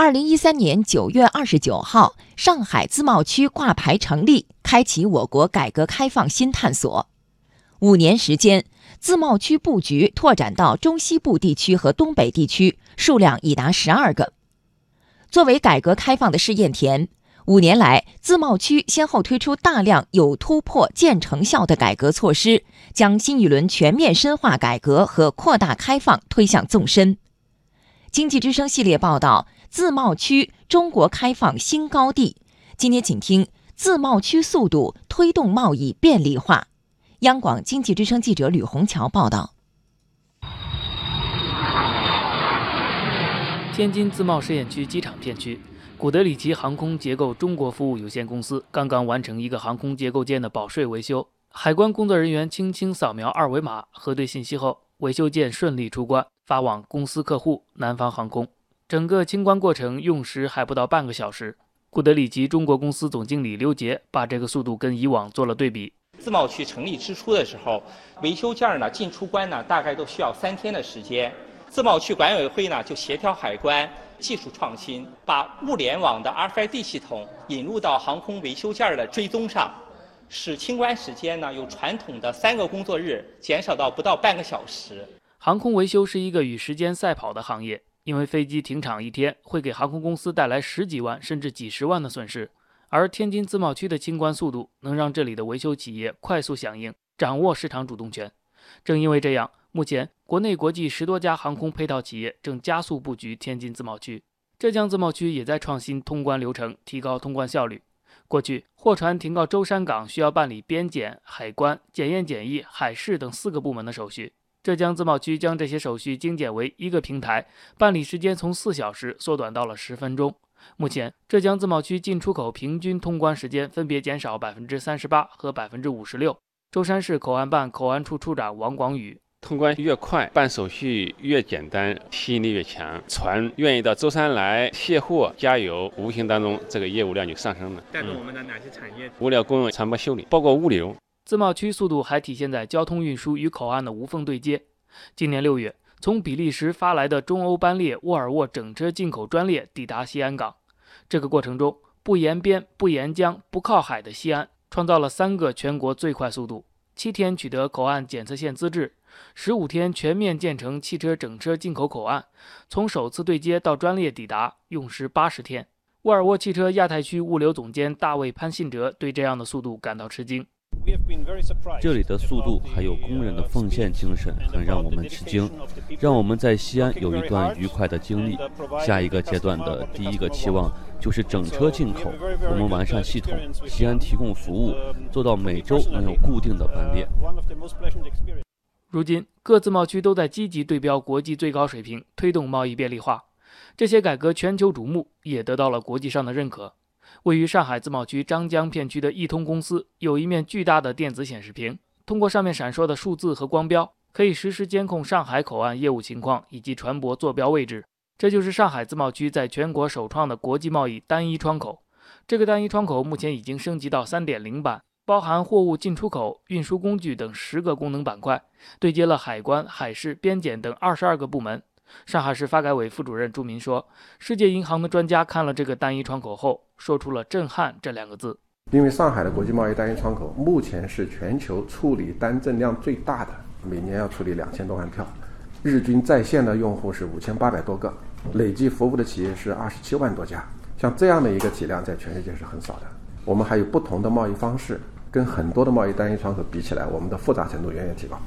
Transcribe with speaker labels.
Speaker 1: 二零一三年九月二十九号，上海自贸区挂牌成立，开启我国改革开放新探索。五年时间，自贸区布局拓展到中西部地区和东北地区，数量已达十二个。作为改革开放的试验田，五年来，自贸区先后推出大量有突破、见成效的改革措施，将新一轮全面深化改革和扩大开放推向纵深。经济之声系列报道。自贸区中国开放新高地，今天请听自贸区速度推动贸易便利化。央广经济之声记者吕红桥报道。
Speaker 2: 天津自贸试验区机场片区，古德里奇航空结构中国服务有限公司刚刚完成一个航空结构件的保税维修，海关工作人员轻轻扫描二维码核对信息后，维修件顺利出关，发往公司客户南方航空。整个清关过程用时还不到半个小时。古德里奇中国公司总经理刘杰把这个速度跟以往做了对比。
Speaker 3: 自贸区成立之初的时候，维修件呢进出关呢大概都需要三天的时间。自贸区管委会呢就协调海关技术创新，把物联网的 RFID 系统引入到航空维修件的追踪上，使清关时间呢由传统的三个工作日减少到不到半个小时。
Speaker 2: 航空维修是一个与时间赛跑的行业。因为飞机停厂一天会给航空公司带来十几万甚至几十万的损失，而天津自贸区的清关速度能让这里的维修企业快速响应，掌握市场主动权。正因为这样，目前国内国际十多家航空配套企业正加速布局天津自贸区。浙江自贸区也在创新通关流程，提高通关效率。过去，货船停靠舟山港需要办理边检、海关、检验检疫、海事等四个部门的手续。浙江自贸区将这些手续精简为一个平台，办理时间从四小时缩短到了十分钟。目前，浙江自贸区进出口平均通关时间分别减少百分之三十八和百分之五十六。舟山市口岸办口岸处处长王广宇：
Speaker 4: 通关越快，办手续越简单，吸引力越强，船愿意到舟山来卸货、加油，无形当中这个业务量就上升了。
Speaker 3: 带动我们的哪些产业？
Speaker 4: 物料供应、船舶修理，包括物流。
Speaker 2: 自贸区速度还体现在交通运输与口岸的无缝对接。今年六月，从比利时发来的中欧班列沃尔沃整车进口专列抵达西安港。这个过程中，不沿边、不沿江、不靠海的西安，创造了三个全国最快速度：七天取得口岸检测线资质，十五天全面建成汽车整车进口口岸，从首次对接到专列抵达用时八十天。沃尔沃汽车亚太区物流总监大卫潘信哲对这样的速度感到吃惊。
Speaker 5: 这里的速度还有工人的奉献精神，很让我们吃惊，让我们在西安有一段愉快的经历。下一个阶段的第一个期望就是整车进口，我们完善系统，西安提供服务，做到每周能有固定的班列。
Speaker 2: 如今，各自贸区都在积极对标国际最高水平，推动贸易便利化。这些改革全球瞩目，也得到了国际上的认可。位于上海自贸区张江片区的易通公司有一面巨大的电子显示屏，通过上面闪烁的数字和光标，可以实时监控上海口岸业务情况以及船舶坐标位置。这就是上海自贸区在全国首创的国际贸易单一窗口。这个单一窗口目前已经升级到3.0版，包含货物进出口、运输工具等十个功能板块，对接了海关、海事、边检等二十二个部门。上海市发改委副主任朱民说：“世界银行的专家看了这个单一窗口后，说出了‘震撼’这两个字。
Speaker 6: 因为上海的国际贸易单一窗口目前是全球处理单证量最大的，每年要处理两千多万票，日均在线的用户是五千八百多个，累计服务的企业是二十七万多家。像这样的一个体量，在全世界是很少的。我们还有不同的贸易方式，跟很多的贸易单一窗口比起来，我们的复杂程度远远提高。”